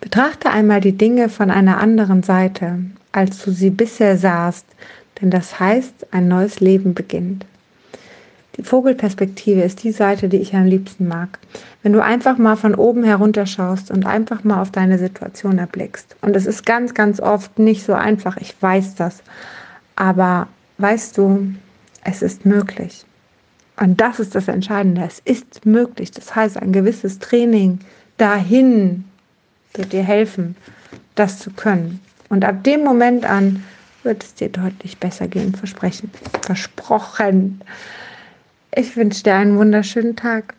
Betrachte einmal die Dinge von einer anderen Seite, als du sie bisher sahst, denn das heißt, ein neues Leben beginnt. Die Vogelperspektive ist die Seite, die ich am liebsten mag. Wenn du einfach mal von oben herunter schaust und einfach mal auf deine Situation erblickst. Und es ist ganz, ganz oft nicht so einfach, ich weiß das. Aber weißt du, es ist möglich. Und das ist das Entscheidende. Es ist möglich. Das heißt, ein gewisses Training dahin wird dir helfen, das zu können. Und ab dem Moment an wird es dir deutlich besser gehen. Versprechen. Versprochen. Ich wünsche dir einen wunderschönen Tag.